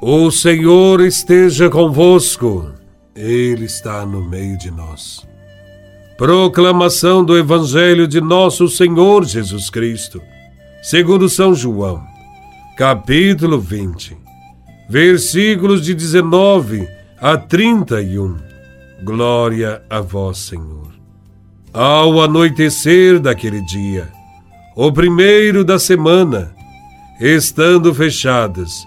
O Senhor esteja convosco, Ele está no meio de nós. Proclamação do Evangelho de Nosso Senhor Jesus Cristo, segundo São João, capítulo 20, versículos de 19 a 31. Glória a Vós, Senhor. Ao anoitecer daquele dia, o primeiro da semana, estando fechadas,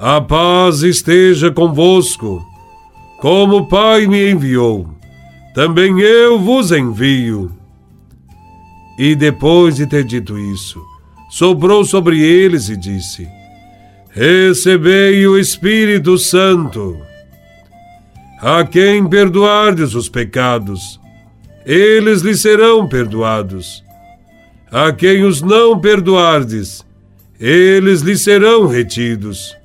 a paz esteja convosco. Como o Pai me enviou, também eu vos envio. E depois de ter dito isso, soprou sobre eles e disse: Recebei o Espírito Santo. A quem perdoardes os pecados, eles lhe serão perdoados. A quem os não perdoardes, eles lhe serão retidos.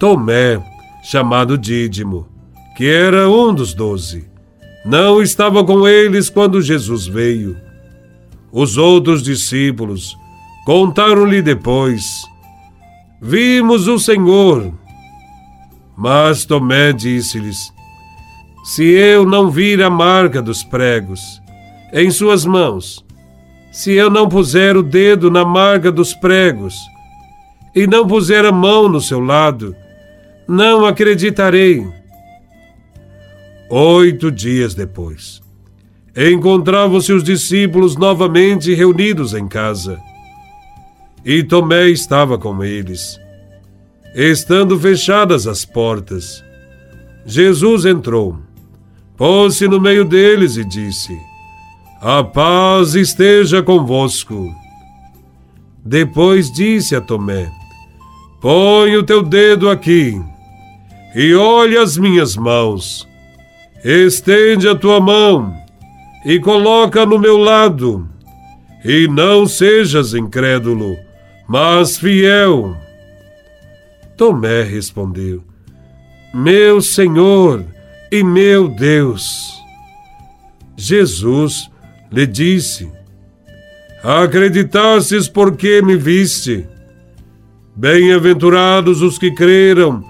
Tomé, chamado Dídimo, que era um dos doze, não estava com eles quando Jesus veio. Os outros discípulos contaram-lhe depois: Vimos o Senhor. Mas Tomé disse-lhes: Se eu não vir a marca dos pregos em suas mãos, se eu não puser o dedo na marca dos pregos e não puser a mão no seu lado, não acreditarei. Oito dias depois, encontravam-se os discípulos novamente reunidos em casa. E Tomé estava com eles. Estando fechadas as portas, Jesus entrou, pôs-se no meio deles e disse: A paz esteja convosco. Depois disse a Tomé: Põe o teu dedo aqui e olha as minhas mãos. Estende a tua mão e coloca no meu lado, e não sejas incrédulo, mas fiel. Tomé respondeu: Meu Senhor e meu Deus. Jesus lhe disse: Acreditastes porque me viste. Bem-aventurados os que creram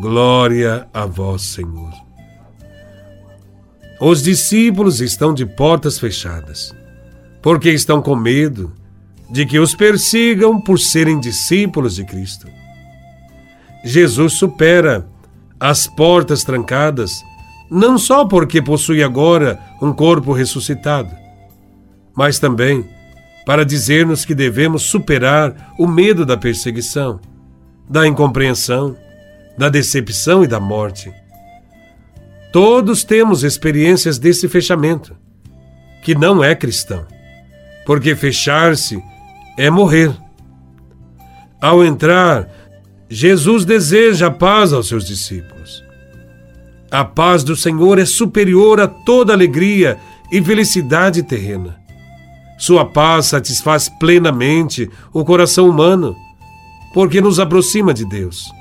Glória a vós, Senhor. Os discípulos estão de portas fechadas, porque estão com medo de que os persigam por serem discípulos de Cristo. Jesus supera as portas trancadas, não só porque possui agora um corpo ressuscitado, mas também para dizer-nos que devemos superar o medo da perseguição, da incompreensão da decepção e da morte. Todos temos experiências desse fechamento, que não é cristão, porque fechar-se é morrer. Ao entrar, Jesus deseja a paz aos seus discípulos. A paz do Senhor é superior a toda alegria e felicidade terrena. Sua paz satisfaz plenamente o coração humano, porque nos aproxima de Deus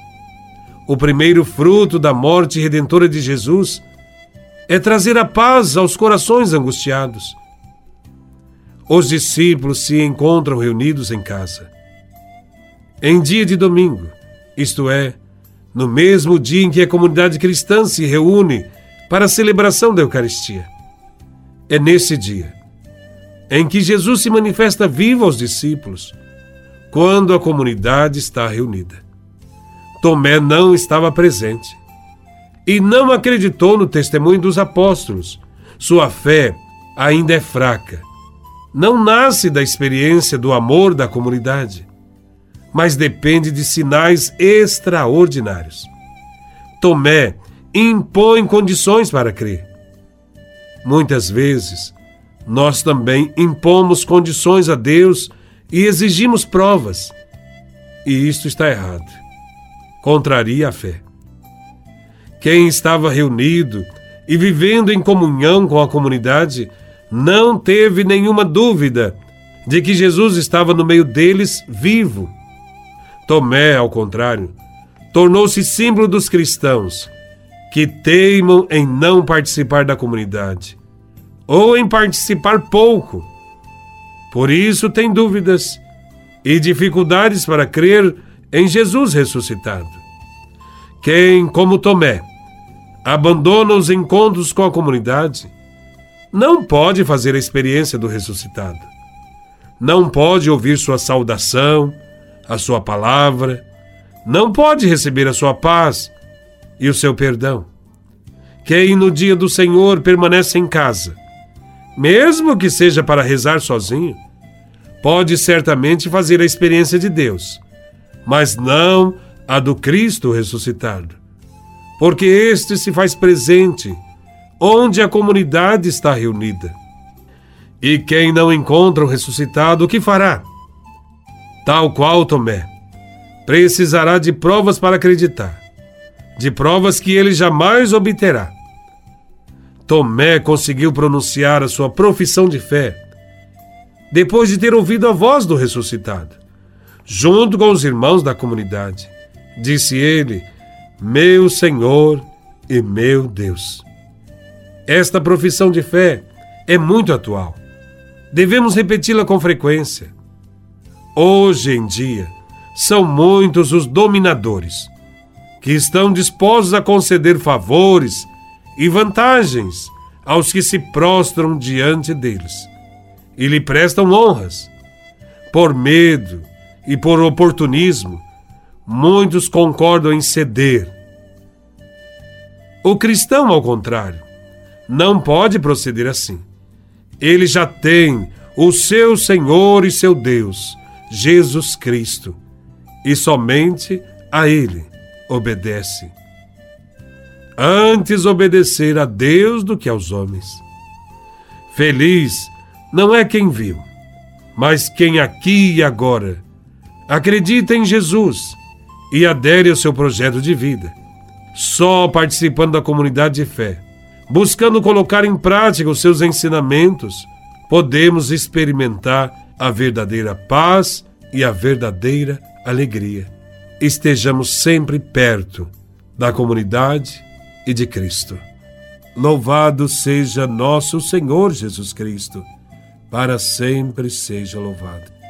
o primeiro fruto da morte redentora de Jesus é trazer a paz aos corações angustiados. Os discípulos se encontram reunidos em casa. Em dia de domingo, isto é, no mesmo dia em que a comunidade cristã se reúne para a celebração da Eucaristia. É nesse dia em que Jesus se manifesta vivo aos discípulos, quando a comunidade está reunida. Tomé não estava presente e não acreditou no testemunho dos apóstolos. Sua fé ainda é fraca. Não nasce da experiência do amor da comunidade, mas depende de sinais extraordinários. Tomé impõe condições para crer. Muitas vezes, nós também impomos condições a Deus e exigimos provas. E isto está errado. Contraria a fé. Quem estava reunido e vivendo em comunhão com a comunidade não teve nenhuma dúvida de que Jesus estava no meio deles vivo. Tomé, ao contrário, tornou-se símbolo dos cristãos que teimam em não participar da comunidade ou em participar pouco. Por isso tem dúvidas e dificuldades para crer em Jesus ressuscitado. Quem, como Tomé, abandona os encontros com a comunidade, não pode fazer a experiência do ressuscitado. Não pode ouvir sua saudação, a sua palavra, não pode receber a sua paz e o seu perdão. Quem no dia do Senhor permanece em casa, mesmo que seja para rezar sozinho, pode certamente fazer a experiência de Deus, mas não a do Cristo ressuscitado porque este se faz presente onde a comunidade está reunida. E quem não encontra o ressuscitado, o que fará? Tal qual Tomé, precisará de provas para acreditar, de provas que ele jamais obterá. Tomé conseguiu pronunciar a sua profissão de fé depois de ter ouvido a voz do ressuscitado, junto com os irmãos da comunidade. Disse ele meu Senhor e meu Deus. Esta profissão de fé é muito atual. Devemos repeti-la com frequência. Hoje em dia, são muitos os dominadores que estão dispostos a conceder favores e vantagens aos que se prostram diante deles e lhe prestam honras. Por medo e por oportunismo, muitos concordam em ceder. O cristão, ao contrário, não pode proceder assim. Ele já tem o seu Senhor e seu Deus, Jesus Cristo, e somente a Ele obedece. Antes obedecer a Deus do que aos homens. Feliz não é quem viu, mas quem aqui e agora acredita em Jesus e adere ao seu projeto de vida. Só participando da comunidade de fé, buscando colocar em prática os seus ensinamentos, podemos experimentar a verdadeira paz e a verdadeira alegria. Estejamos sempre perto da comunidade e de Cristo. Louvado seja nosso Senhor Jesus Cristo, para sempre seja louvado.